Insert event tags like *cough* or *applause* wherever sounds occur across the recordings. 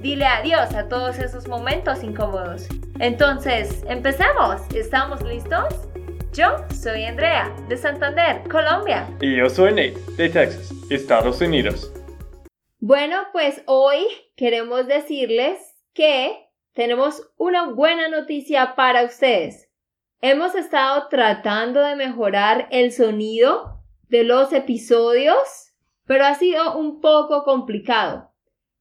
Dile adiós a todos esos momentos incómodos. Entonces, empecemos. ¿Estamos listos? Yo soy Andrea, de Santander, Colombia. Y yo soy Nate, de Texas, Estados Unidos. Bueno, pues hoy queremos decirles que tenemos una buena noticia para ustedes. Hemos estado tratando de mejorar el sonido de los episodios, pero ha sido un poco complicado.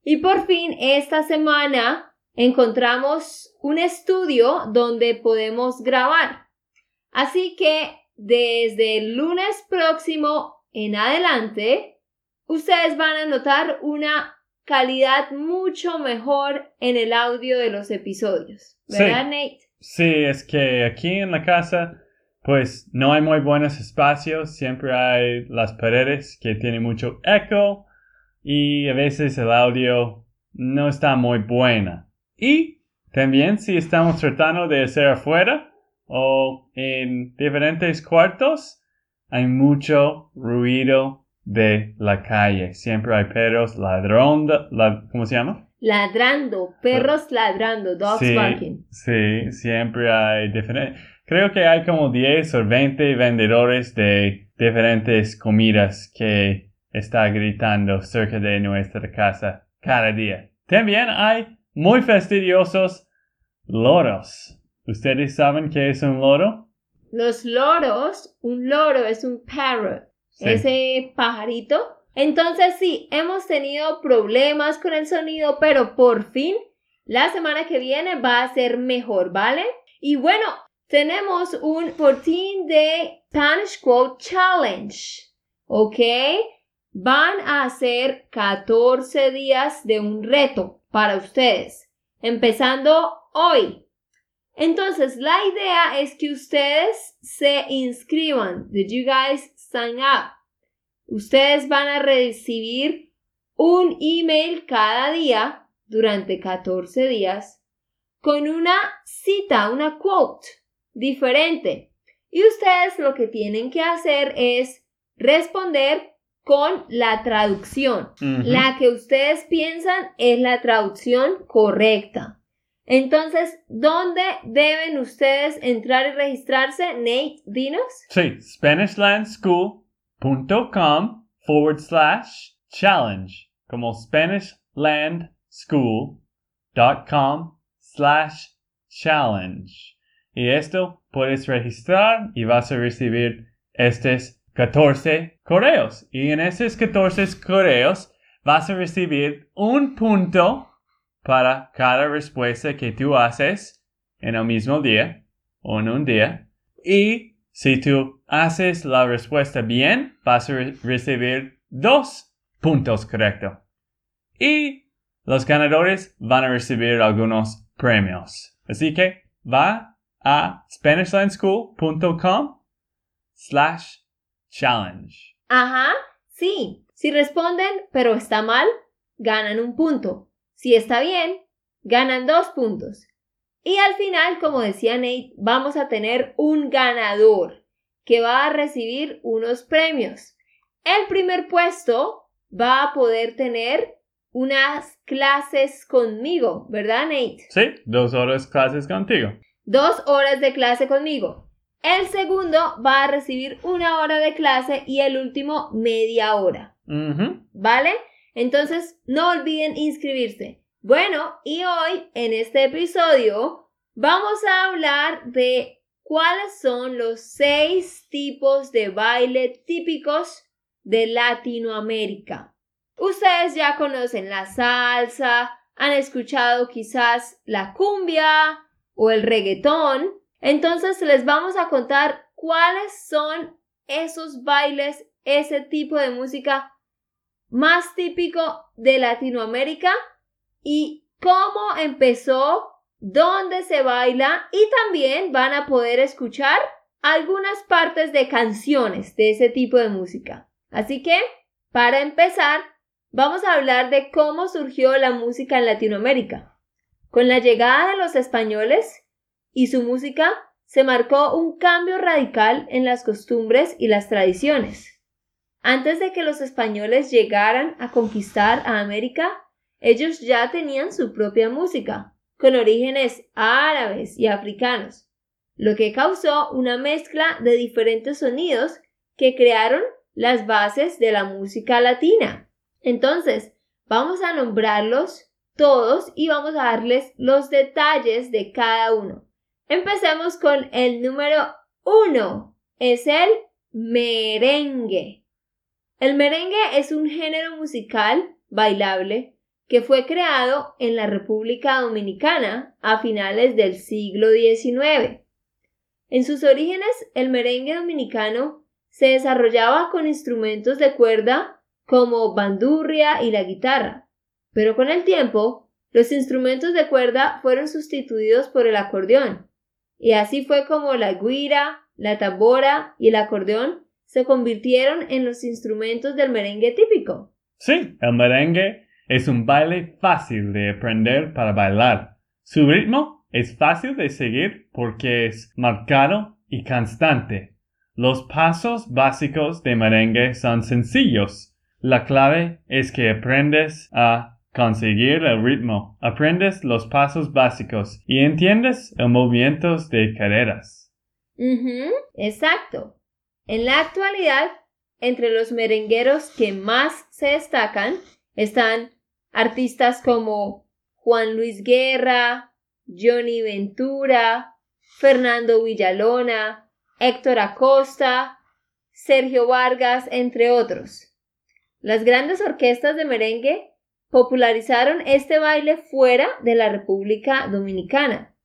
Y por fin esta semana encontramos un estudio donde podemos grabar. Así que desde el lunes próximo en adelante, ustedes van a notar una calidad mucho mejor en el audio de los episodios. ¿Verdad, Nate? Sí, es que aquí en la casa, pues no hay muy buenos espacios, siempre hay las paredes que tienen mucho eco y a veces el audio no está muy buena. Y también si estamos tratando de hacer afuera o en diferentes cuartos, hay mucho ruido de la calle. Siempre hay perros ladrando, ¿cómo se llama? Ladrando, perros ladrando, dogs sí, barking. Sí, siempre hay diferentes. Creo que hay como 10 o 20 vendedores de diferentes comidas que está gritando cerca de nuestra casa cada día. También hay muy fastidiosos loros. ¿Ustedes saben qué es un loro? Los loros, un loro es un parrot, ese pajarito. Entonces sí, hemos tenido problemas con el sonido, pero por fin la semana que viene va a ser mejor, ¿vale? Y bueno, tenemos un 14 Day Spanish Quote Challenge, ¿ok? Van a hacer 14 días de un reto para ustedes, empezando hoy. Entonces, la idea es que ustedes se inscriban. Did you guys sign up? Ustedes van a recibir un email cada día durante 14 días con una cita, una quote diferente. Y ustedes lo que tienen que hacer es responder con la traducción. La que ustedes piensan es la traducción correcta. Entonces, ¿dónde deben ustedes entrar y registrarse? Nate, dinos. Sí, SpanishLandSchool.com forward slash challenge, como SpanishLandSchool.com slash challenge. Y esto puedes registrar y vas a recibir estos 14 correos. Y en esos 14 correos vas a recibir un punto para cada respuesta que tú haces en el mismo día o en un día. Y si tú haces la respuesta bien, vas a recibir dos puntos correctos. Y los ganadores van a recibir algunos premios. Así que va a SpanishLandSchool.com slash challenge. Ajá, sí. Si responden, pero está mal, ganan un punto. Si está bien, ganan dos puntos. Y al final, como decía Nate, vamos a tener un ganador que va a recibir unos premios. El primer puesto va a poder tener unas clases conmigo, ¿verdad, Nate? Sí, dos horas clases contigo. Dos horas de clase conmigo. El segundo va a recibir una hora de clase y el último media hora. ¿Vale? Entonces, no olviden inscribirse. Bueno, y hoy en este episodio vamos a hablar de cuáles son los seis tipos de baile típicos de Latinoamérica. Ustedes ya conocen la salsa, han escuchado quizás la cumbia o el reggaetón, entonces les vamos a contar cuáles son esos bailes, ese tipo de música más típico de Latinoamérica y cómo empezó donde se baila y también van a poder escuchar algunas partes de canciones de ese tipo de música. Así que, para empezar, vamos a hablar de cómo surgió la música en Latinoamérica. Con la llegada de los españoles y su música se marcó un cambio radical en las costumbres y las tradiciones. Antes de que los españoles llegaran a conquistar a América, ellos ya tenían su propia música, con orígenes árabes y africanos, lo que causó una mezcla de diferentes sonidos que crearon las bases de la música latina. Entonces, vamos a nombrarlos todos y vamos a darles los detalles de cada uno. Empecemos con el número uno. Es el merengue. El merengue es un género musical bailable que fue creado en la República Dominicana a finales del siglo XIX. En sus orígenes, el merengue dominicano se desarrollaba con instrumentos de cuerda como bandurria y la guitarra, pero con el tiempo, los instrumentos de cuerda fueron sustituidos por el acordeón, y así fue como la guira, la tambora y el acordeón se convirtieron en los instrumentos del merengue típico. Sí, el merengue es un baile fácil de aprender para bailar. Su ritmo es fácil de seguir porque es marcado y constante. Los pasos básicos de merengue son sencillos. La clave es que aprendes a conseguir el ritmo, aprendes los pasos básicos y entiendes los movimientos de caderas. exacto. En la actualidad, entre los merengueros que más se destacan están artistas como Juan Luis Guerra, Johnny Ventura, Fernando Villalona, Héctor Acosta, Sergio Vargas, entre otros. Las grandes orquestas de merengue popularizaron este baile fuera de la República Dominicana.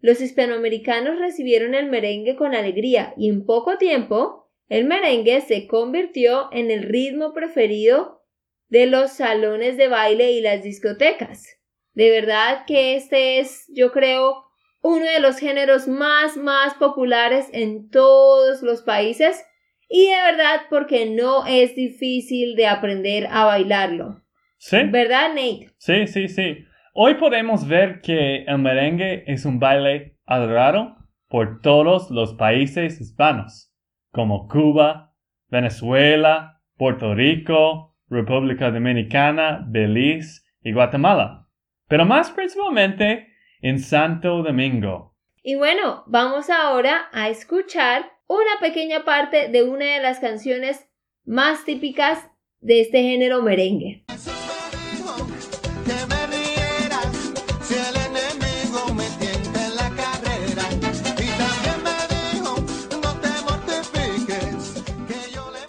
Los hispanoamericanos recibieron el merengue con alegría y en poco tiempo el merengue se convirtió en el ritmo preferido de los salones de baile y las discotecas. De verdad que este es, yo creo, uno de los géneros más, más populares en todos los países y de verdad porque no es difícil de aprender a bailarlo. Sí. ¿Verdad, Nate? Sí, sí, sí. Hoy podemos ver que el merengue es un baile adorado por todos los países hispanos, como Cuba, Venezuela, Puerto Rico, República Dominicana, Belice y Guatemala, pero más principalmente en Santo Domingo. Y bueno, vamos ahora a escuchar una pequeña parte de una de las canciones más típicas de este género merengue.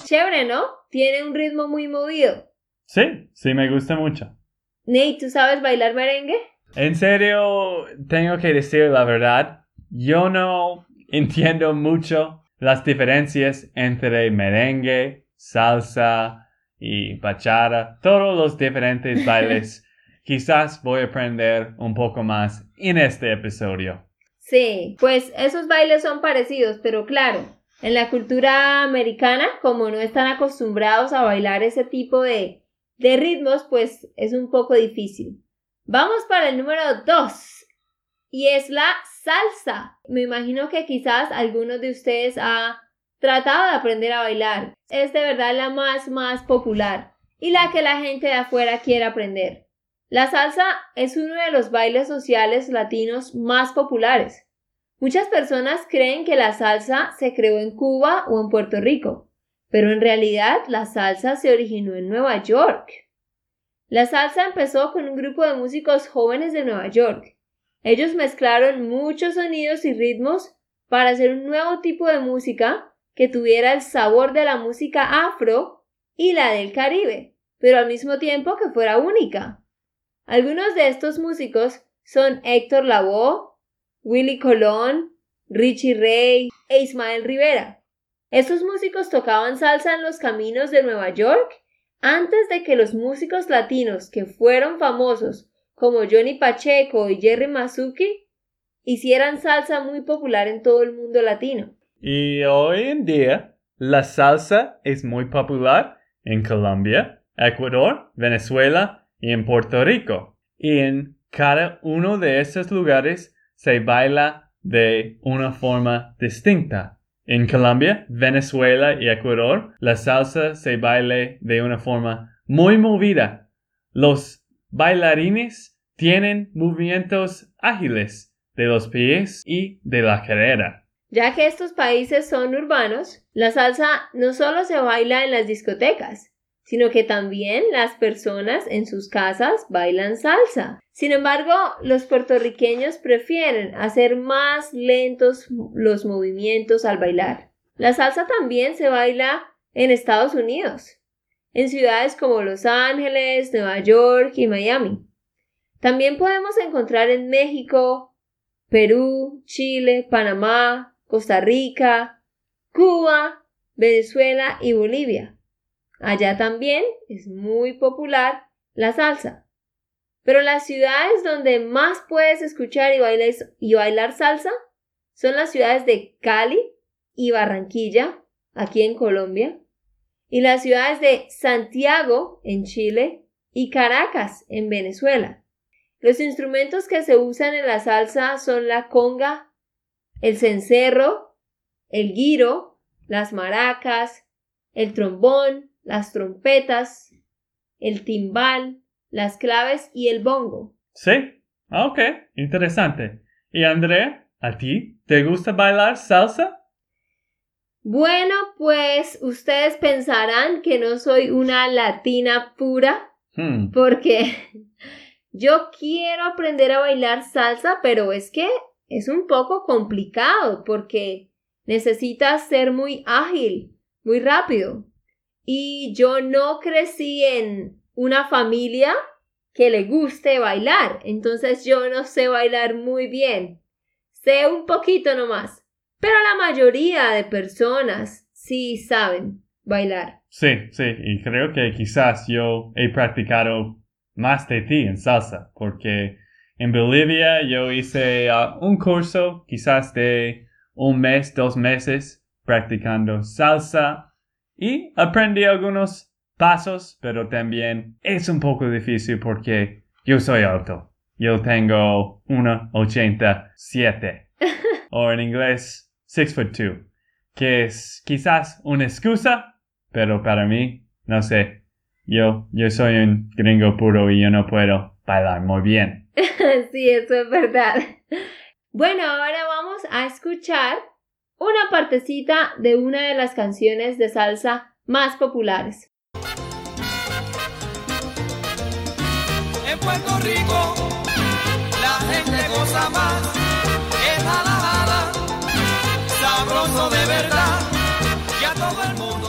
Chévere, ¿no? Tiene un ritmo muy movido. Sí, sí, me gusta mucho. Nate, ¿tú sabes bailar merengue? En serio, tengo que decir la verdad. Yo no entiendo mucho las diferencias entre merengue, salsa y bachata, todos los diferentes *laughs* bailes. Quizás voy a aprender un poco más en este episodio. Sí, pues esos bailes son parecidos, pero claro, en la cultura americana, como no están acostumbrados a bailar ese tipo de, de ritmos, pues es un poco difícil. Vamos para el número 2 y es la salsa. Me imagino que quizás algunos de ustedes ha tratado de aprender a bailar. Es de verdad la más más popular y la que la gente de afuera quiere aprender. La salsa es uno de los bailes sociales latinos más populares. Muchas personas creen que la salsa se creó en Cuba o en Puerto Rico, pero en realidad la salsa se originó en Nueva York. La salsa empezó con un grupo de músicos jóvenes de Nueva York. Ellos mezclaron muchos sonidos y ritmos para hacer un nuevo tipo de música que tuviera el sabor de la música afro y la del Caribe, pero al mismo tiempo que fuera única. Algunos de estos músicos son Héctor Lavoe, Willy Colón, Richie Ray e Ismael Rivera. Estos músicos tocaban salsa en los caminos de Nueva York antes de que los músicos latinos que fueron famosos como Johnny Pacheco y Jerry Mazuki hicieran salsa muy popular en todo el mundo latino. Y hoy en día la salsa es muy popular en Colombia, Ecuador, Venezuela y en Puerto Rico. Y en cada uno de esos lugares se baila de una forma distinta. En Colombia, Venezuela y Ecuador, la salsa se baila de una forma muy movida. Los bailarines tienen movimientos ágiles de los pies y de la cadera. Ya que estos países son urbanos, la salsa no solo se baila en las discotecas, sino que también las personas en sus casas bailan salsa. Sin embargo, los puertorriqueños prefieren hacer más lentos los movimientos al bailar. La salsa también se baila en Estados Unidos, en ciudades como Los Ángeles, Nueva York y Miami. También podemos encontrar en México, Perú, Chile, Panamá, Costa Rica, Cuba, Venezuela y Bolivia. Allá también es muy popular la salsa. Pero las ciudades donde más puedes escuchar y bailar, y bailar salsa son las ciudades de Cali y Barranquilla, aquí en Colombia, y las ciudades de Santiago, en Chile, y Caracas, en Venezuela. Los instrumentos que se usan en la salsa son la conga, el cencerro, el guiro, las maracas, el trombón, las trompetas, el timbal, las claves y el bongo. Sí, ah, ok, interesante. ¿Y André, a ti te gusta bailar salsa? Bueno, pues ustedes pensarán que no soy una latina pura, hmm. porque *laughs* yo quiero aprender a bailar salsa, pero es que es un poco complicado porque necesitas ser muy ágil, muy rápido. Y yo no crecí en una familia que le guste bailar, entonces yo no sé bailar muy bien. Sé un poquito nomás, pero la mayoría de personas sí saben bailar. Sí, sí, y creo que quizás yo he practicado más de ti en salsa, porque en Bolivia yo hice uh, un curso quizás de un mes, dos meses practicando salsa y aprendí algunos pasos, pero también es un poco difícil porque yo soy alto. Yo tengo 1,87 *laughs* o en inglés 6 foot 2, que es quizás una excusa, pero para mí, no sé, yo, yo soy un gringo puro y yo no puedo bailar muy bien. *laughs* sí, eso es verdad. Bueno, ahora vamos a escuchar una partecita de una de las canciones de salsa más populares. En Puerto Rico, la gente goza más, es jalada, sabroso de verdad, y a todo el mundo.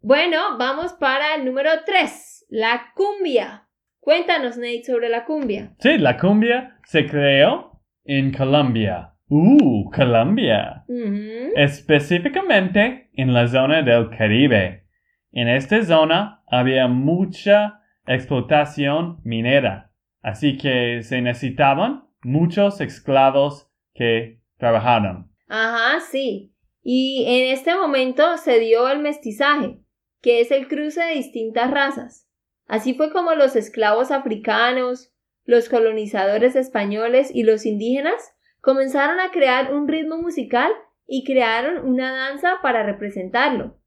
Bueno, vamos para el número 3, la cumbia. Cuéntanos, Nate, sobre la cumbia. Sí, la cumbia se creó en Colombia Uh, Colombia. Específicamente en la zona del Caribe. En esta zona había mucha explotación minera, así que se necesitaban muchos esclavos que trabajaran. Ajá, sí. Y en este momento se dio el mestizaje, que es el cruce de distintas razas. Así fue como los esclavos africanos, los colonizadores españoles y los indígenas comenzaron a crear un ritmo musical y crearon una danza para representarlo.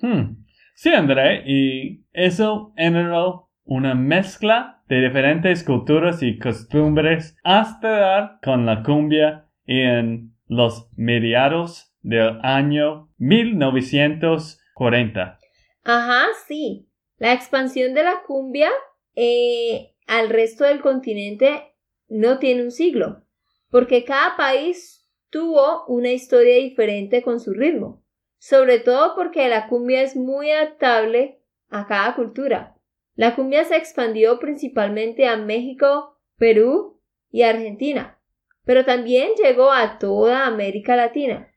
Hmm. Sí, André, y eso generó una mezcla de diferentes culturas y costumbres hasta dar con la cumbia en los mediados del año 1940. Ajá, sí. La expansión de la cumbia eh, al resto del continente no tiene un siglo porque cada país tuvo una historia diferente con su ritmo, sobre todo porque la cumbia es muy adaptable a cada cultura. La cumbia se expandió principalmente a México, Perú y Argentina, pero también llegó a toda América Latina.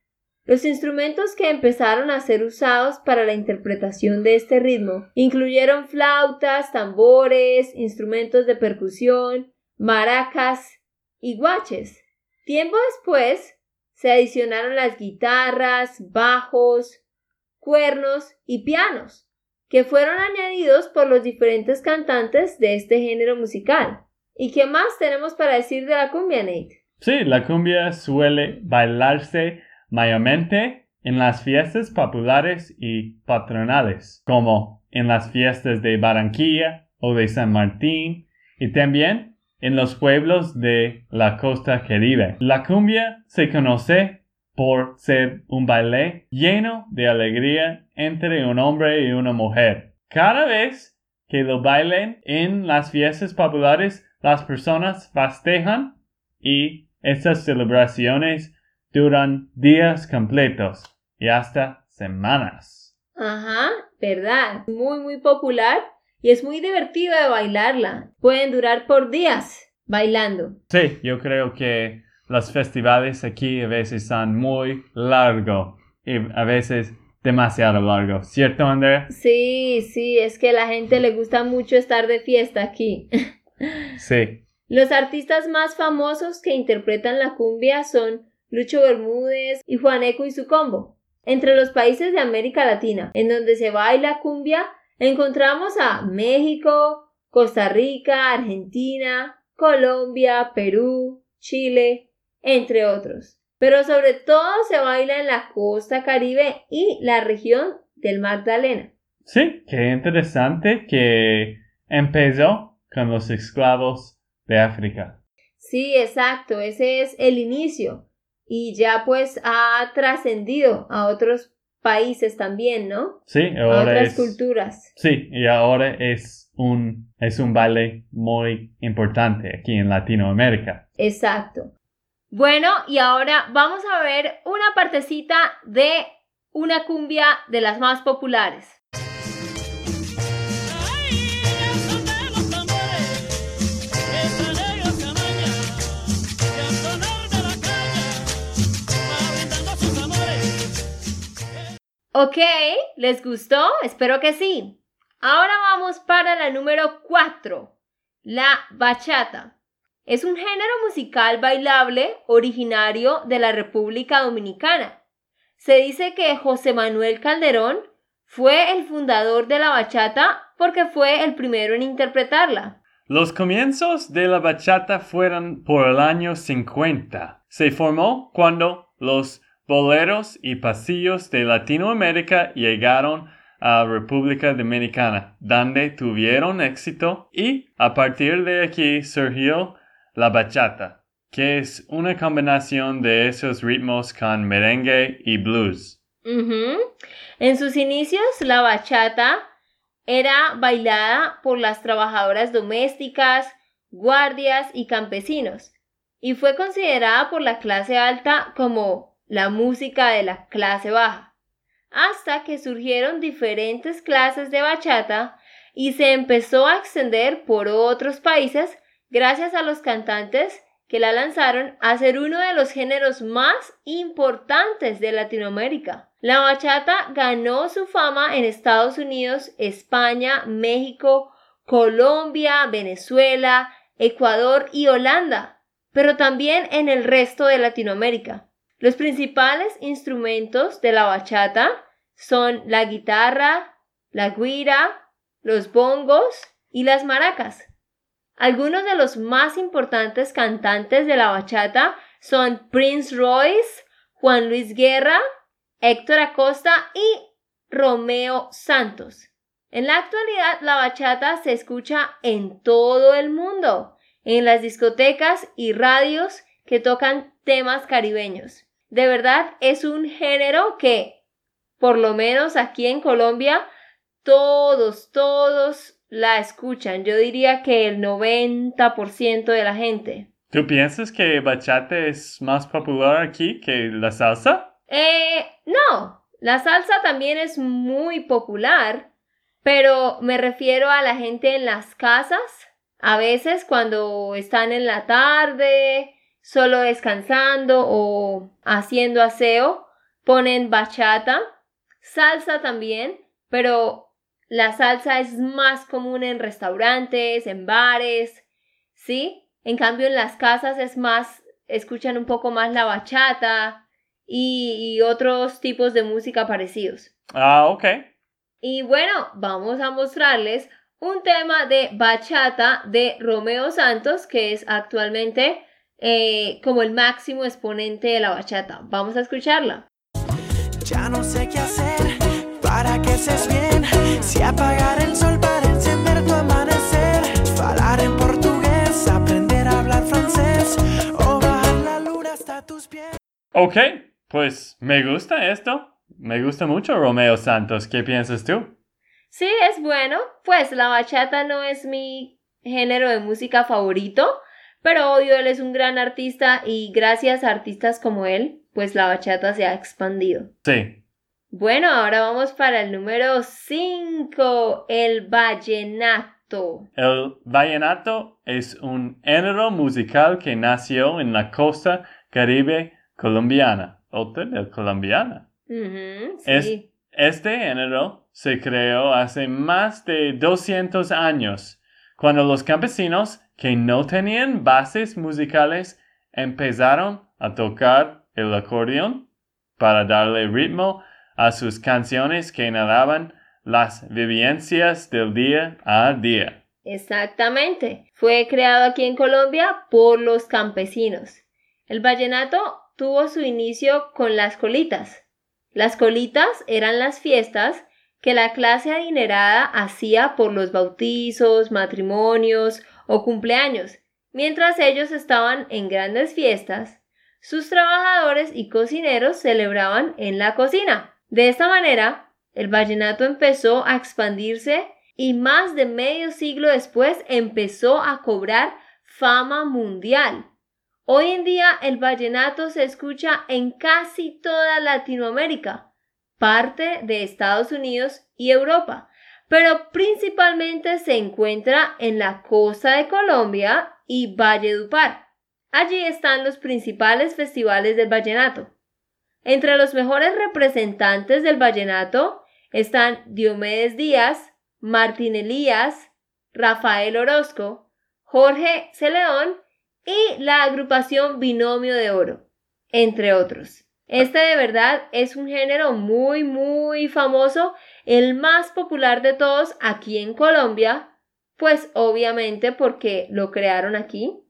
Los instrumentos que empezaron a ser usados para la interpretación de este ritmo incluyeron flautas, tambores, instrumentos de percusión, maracas y guaches. Tiempo después se adicionaron las guitarras, bajos, cuernos y pianos, que fueron añadidos por los diferentes cantantes de este género musical. ¿Y qué más tenemos para decir de la cumbia, Nate? Sí, la cumbia suele bailarse mayormente en las fiestas populares y patronales, como en las fiestas de Barranquilla o de San Martín, y también en los pueblos de la costa caribe. La cumbia se conoce por ser un baile lleno de alegría entre un hombre y una mujer. Cada vez que lo bailen en las fiestas populares, las personas festejan y estas celebraciones duran días completos y hasta semanas. Ajá, verdad. Muy, muy popular y es muy divertido de bailarla. Pueden durar por días bailando. Sí, yo creo que los festivales aquí a veces son muy largos y a veces demasiado largos, ¿cierto, Andrea? Sí, sí, es que a la gente le gusta mucho estar de fiesta aquí. *laughs* sí. Los artistas más famosos que interpretan la cumbia son Lucho Bermúdez y Juaneco y su combo. Entre los países de América Latina, en donde se baila cumbia, encontramos a México, Costa Rica, Argentina, Colombia, Perú, Chile, entre otros. Pero sobre todo se baila en la costa caribe y la región del Magdalena. Sí, qué interesante que empezó con los esclavos de África. Sí, exacto, ese es el inicio y ya pues ha trascendido a otros países también, ¿no? Sí, ahora otras es, culturas. Sí, y ahora es un, es un baile muy importante aquí en Latinoamérica. Exacto. Bueno, y ahora vamos a ver una partecita de una cumbia de las más populares. Ok, ¿les gustó? Espero que sí. Ahora vamos para la número 4, la bachata. Es un género musical bailable originario de la República Dominicana. Se dice que José Manuel Calderón fue el fundador de la bachata porque fue el primero en interpretarla. Los comienzos de la bachata fueron por el año 50. Se formó cuando los boleros y pasillos de Latinoamérica llegaron a República Dominicana, donde tuvieron éxito y a partir de aquí surgió la bachata, que es una combinación de esos ritmos con merengue y blues. En sus inicios, la bachata era bailada por las trabajadoras domésticas, guardias y campesinos, y fue considerada por la clase alta como la música de la clase baja, hasta que surgieron diferentes clases de bachata y se empezó a extender por otros países gracias a los cantantes que la lanzaron a ser uno de los géneros más importantes de Latinoamérica. La bachata ganó su fama en Estados Unidos, España, México, Colombia, Venezuela, Ecuador y Holanda, pero también en el resto de Latinoamérica. Los principales instrumentos de la bachata son la guitarra, la guira, los bongos y las maracas. Algunos de los más importantes cantantes de la bachata son Prince Royce, Juan Luis Guerra, Héctor Acosta y Romeo Santos. En la actualidad la bachata se escucha en todo el mundo, en las discotecas y radios que tocan temas caribeños. De verdad es un género que, por lo menos aquí en Colombia, todos, todos la escuchan. Yo diría que el 90% de la gente. ¿Tú piensas que bachata es más popular aquí que la salsa? Eh, no. La salsa también es muy popular, pero me refiero a la gente en las casas. A veces cuando están en la tarde solo descansando o haciendo aseo, ponen bachata, salsa también, pero la salsa es más común en restaurantes, en bares, ¿sí? En cambio en las casas es más, escuchan un poco más la bachata y, y otros tipos de música parecidos. Ah, ok. Y bueno, vamos a mostrarles un tema de bachata de Romeo Santos, que es actualmente eh, como el máximo exponente de la bachata. Vamos a escucharla. Ya no sé qué hacer para que seas bien. Si apagar el sol para encender tu amanecer. Hablar en portugués, aprender a hablar francés. O bajar la luna hasta tus pies. Ok, pues me gusta esto. Me gusta mucho Romeo Santos. ¿Qué piensas tú? Sí, es bueno. Pues la bachata no es mi género de música favorito, pero obvio él es un gran artista y gracias a artistas como él, pues la bachata se ha expandido. Sí. Bueno, ahora vamos para el número 5, el vallenato. El vallenato es un género musical que nació en la costa caribe colombiana. Otra de colombiana. Ujú, Es- sí. Este género se creó hace más de 200 años, cuando los campesinos que no tenían bases musicales empezaron a tocar el acordeón para darle ritmo a sus canciones que narraban las vivencias del día a día. Exactamente. Fue creado aquí en Colombia por los campesinos. El vallenato tuvo su inicio con las colitas. Las colitas eran las fiestas que la clase adinerada hacía por los bautizos, matrimonios o cumpleaños. Mientras ellos estaban en grandes fiestas, sus trabajadores y cocineros celebraban en la cocina. De esta manera, el vallenato empezó a expandirse y más de medio siglo después empezó a cobrar fama mundial. Hoy en día el vallenato se escucha en casi toda Latinoamérica, parte de Estados Unidos y Europa, pero principalmente se encuentra en la costa de Colombia y Valledupar. Allí están los principales festivales del vallenato. Entre los mejores representantes del vallenato están Diomedes Díaz, Martín Elías, Rafael Orozco, Jorge Celeón y la agrupación Binomio de Oro, entre otros. Este de verdad es un género muy muy famoso, el más popular de todos aquí en Colombia, pues obviamente porque lo crearon aquí,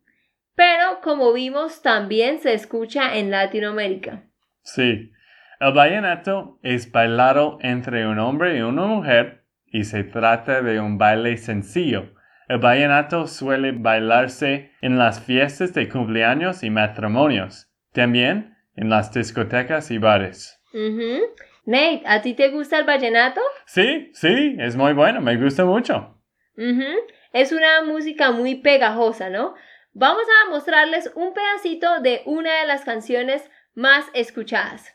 pero como vimos también se escucha en Latinoamérica. Sí, el vallenato es bailado entre un hombre y una mujer y se trata de un baile sencillo. El vallenato suele bailarse en las fiestas de cumpleaños y matrimonios, también en las discotecas y bares. Ujú. Nate, ¿a ti te gusta el vallenato? Sí, sí, es muy bueno, me gusta mucho. Es una música muy pegajosa, ¿no? Vamos a mostrarles un pedacito de una de las canciones más escuchadas.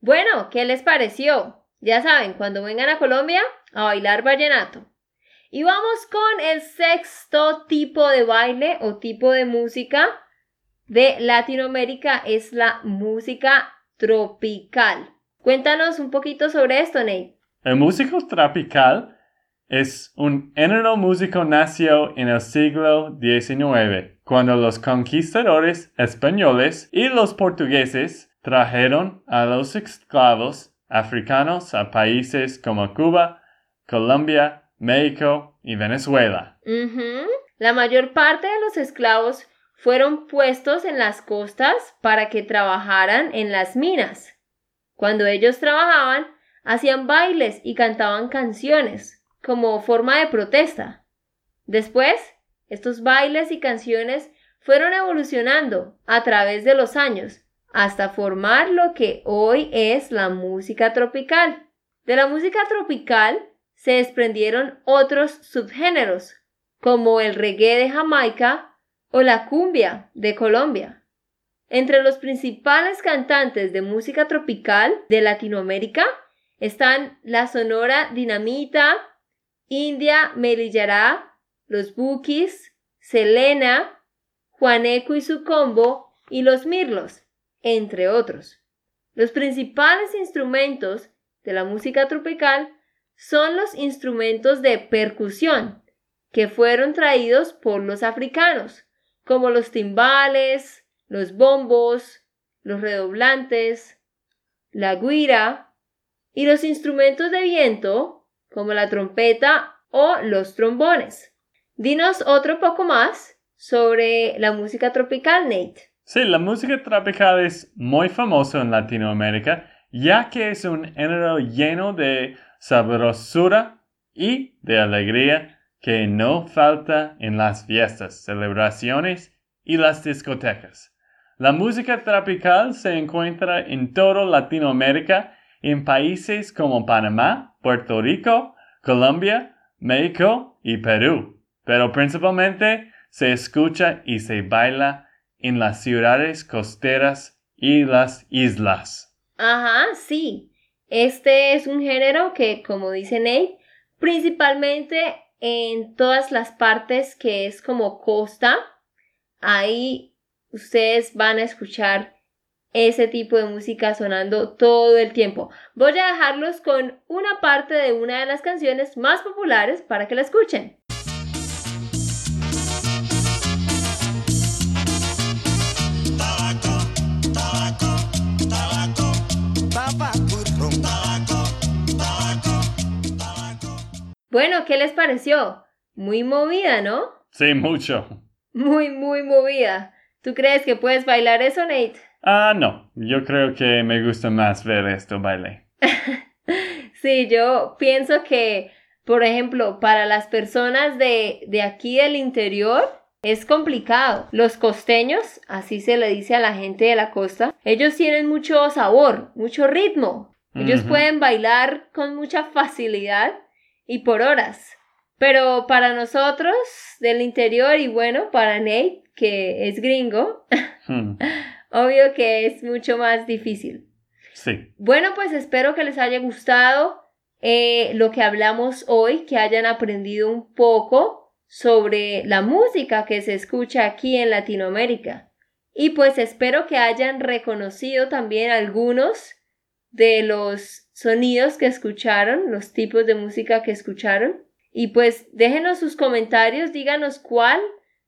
Bueno, ¿qué les pareció? Ya saben, cuando vengan a Colombia, a bailar vallenato. Y vamos con el sexto tipo de baile o tipo de música de Latinoamérica, es la música tropical. Cuéntanos un poquito sobre esto, Nate. El músico tropical es un género músico nació en el siglo XIX, cuando los conquistadores españoles y los portugueses trajeron a los esclavos africanos a países como Cuba, Colombia, México y Venezuela. La mayor parte de los esclavos fueron puestos en las costas para que trabajaran en las minas. Cuando ellos trabajaban, hacían bailes y cantaban canciones como forma de protesta. Después, estos bailes y canciones fueron evolucionando a través de los años hasta formar lo que hoy es la música tropical. De la música tropical se desprendieron otros subgéneros, como el reggae de Jamaica o la cumbia de Colombia. Entre los principales cantantes de música tropical de Latinoamérica Están la Sonora Dinamita, India Melillará, los Bukis, Selena, Juaneco y su combo y los Mirlos, entre otros. Los principales instrumentos de la música tropical son los instrumentos de percusión que fueron traídos por los africanos, como los timbales, los bombos, los redoblantes, la guira y los instrumentos de viento, como la trompeta o los trombones. Dinos otro poco más sobre la música tropical, Nate. Sí, la música tropical es muy famosa en Latinoamérica, ya que es un género lleno de sabrosura y de alegría que no falta en las fiestas, celebraciones y las discotecas. La música tropical se encuentra en toda Latinoamérica, en países como Panamá, Puerto Rico, Colombia, México y Perú, pero principalmente se escucha y se baila en las ciudades costeras y las islas. Ajá, sí. Este es un género que, como dice Nate, principalmente en todas las partes que es como costa, ahí ustedes van a escuchar ese tipo de música sonando todo el tiempo. Voy a dejarlos con una parte de una de las canciones más populares para que la escuchen. Bueno, ¿qué les pareció? Muy movida, ¿no? Sí, mucho. Muy, muy movida. ¿Tú crees que puedes bailar eso, Nate? Ah, no. Yo creo que me gusta más ver esto baile. *laughs* sí, yo pienso que, por ejemplo, para las personas de, de aquí del interior, es complicado. Los costeños, así se le dice a la gente de la costa, ellos tienen mucho sabor, mucho ritmo. Ellos pueden bailar con mucha facilidad y por horas. Pero para nosotros del interior y bueno, para Nate, que es gringo, hmm. *laughs* obvio que es mucho más difícil. Sí. Bueno, pues espero que les haya gustado eh, lo que hablamos hoy, que hayan aprendido un poco sobre la música que se escucha aquí en Latinoamérica. Y pues espero que hayan reconocido también algunos de los sonidos que escucharon, los tipos de música que escucharon. Y pues déjenos sus comentarios, díganos cuál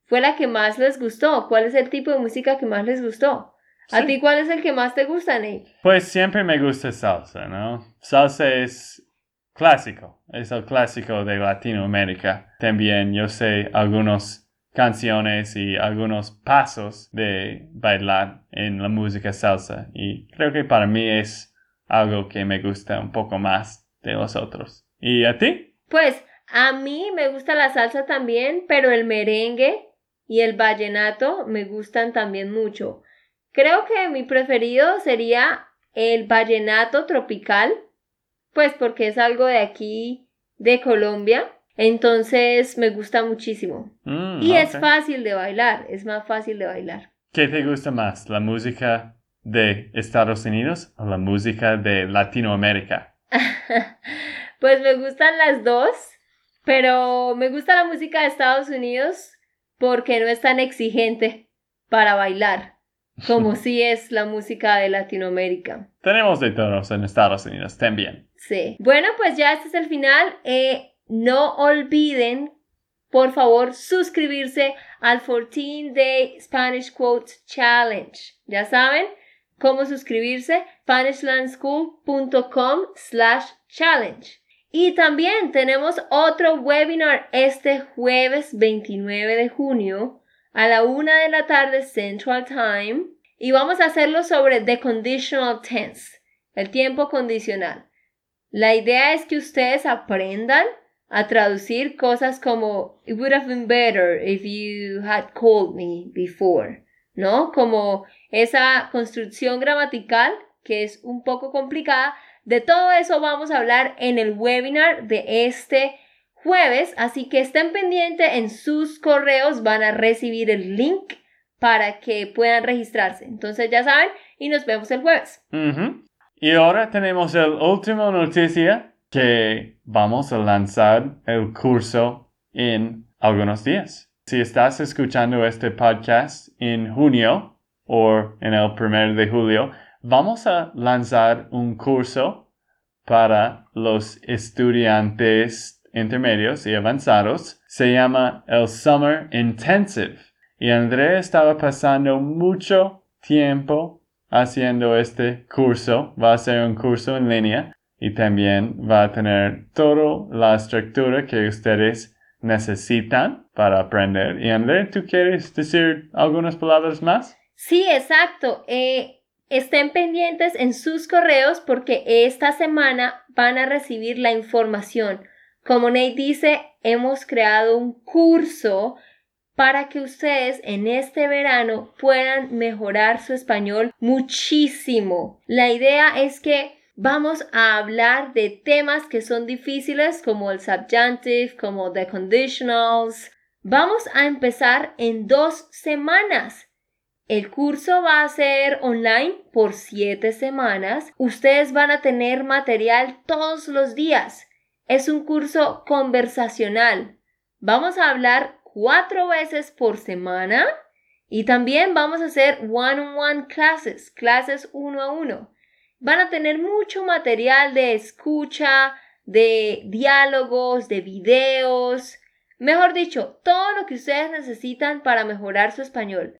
fue la que más les gustó, cuál es el tipo de música que más les gustó. ¿A ti cuál es el que más te gusta, Nate? Pues siempre me gusta salsa, ¿no? Salsa es clásico, es el clásico de Latinoamérica. También yo sé algunas canciones y algunos pasos de bailar en la música salsa y creo que para mí es algo que me gusta un poco más de los otros. ¿Y a ti? Pues a mí me gusta la salsa también, pero el merengue y el vallenato me gustan también mucho. Creo que mi preferido sería el vallenato tropical, pues porque es algo de aquí, de Colombia. Entonces me gusta muchísimo. Mm, y es fácil de bailar, es más fácil de bailar. ¿Qué te gusta más? ¿La música de Estados Unidos o la música de Latinoamérica? *laughs* pues me gustan las dos, pero me gusta la música de Estados Unidos porque no es tan exigente para bailar como *laughs* si es la música de Latinoamérica. Tenemos de todos en Estados Unidos también. Sí. Bueno, pues ya este es el final. Eh, no olviden, por favor, suscribirse al 14 Day Spanish Quotes Challenge. Ya saben, cómo suscribirse, SpanishLandSchool.com slash challenge. Y también tenemos otro webinar este jueves 29 de junio a la una de la tarde Central Time y vamos a hacerlo sobre the conditional tense, el tiempo condicional. La idea es que ustedes aprendan a traducir cosas como It would have been better if you had called me before. ¿no? Como esa construcción gramatical que es un poco complicada. De todo eso vamos a hablar en el webinar de este jueves, así que estén pendientes en sus correos, van a recibir el link para que puedan registrarse. Entonces ya saben y nos vemos el jueves. Y ahora tenemos la última noticia que vamos a lanzar el curso en algunos días. Si estás escuchando este podcast en junio o en el primer de julio, vamos a lanzar un curso para los estudiantes intermedios y avanzados. Se llama el Summer Intensive. Y André estaba pasando mucho tiempo haciendo este curso. Va a ser un curso en línea y también va a tener toda la estructura que ustedes necesitan para aprender. Y André, ¿tú quieres decir algunas palabras más? Sí, exacto. Eh, estén pendientes en sus correos porque esta semana van a recibir la información. Como Nate dice, hemos creado un curso para que ustedes en este verano puedan mejorar su español muchísimo. La idea es que vamos a hablar de temas que son difíciles como el subjunctive, como the conditionals. Vamos a empezar en dos semanas. El curso va a ser online por siete semanas. Ustedes van a tener material todos los días. Es un curso conversacional. Vamos a hablar cuatro veces por semana y también vamos a hacer one-on-one clases, clases uno a uno. Van a tener mucho material de escucha, de diálogos, de videos, mejor dicho, todo lo que ustedes necesitan para mejorar su español.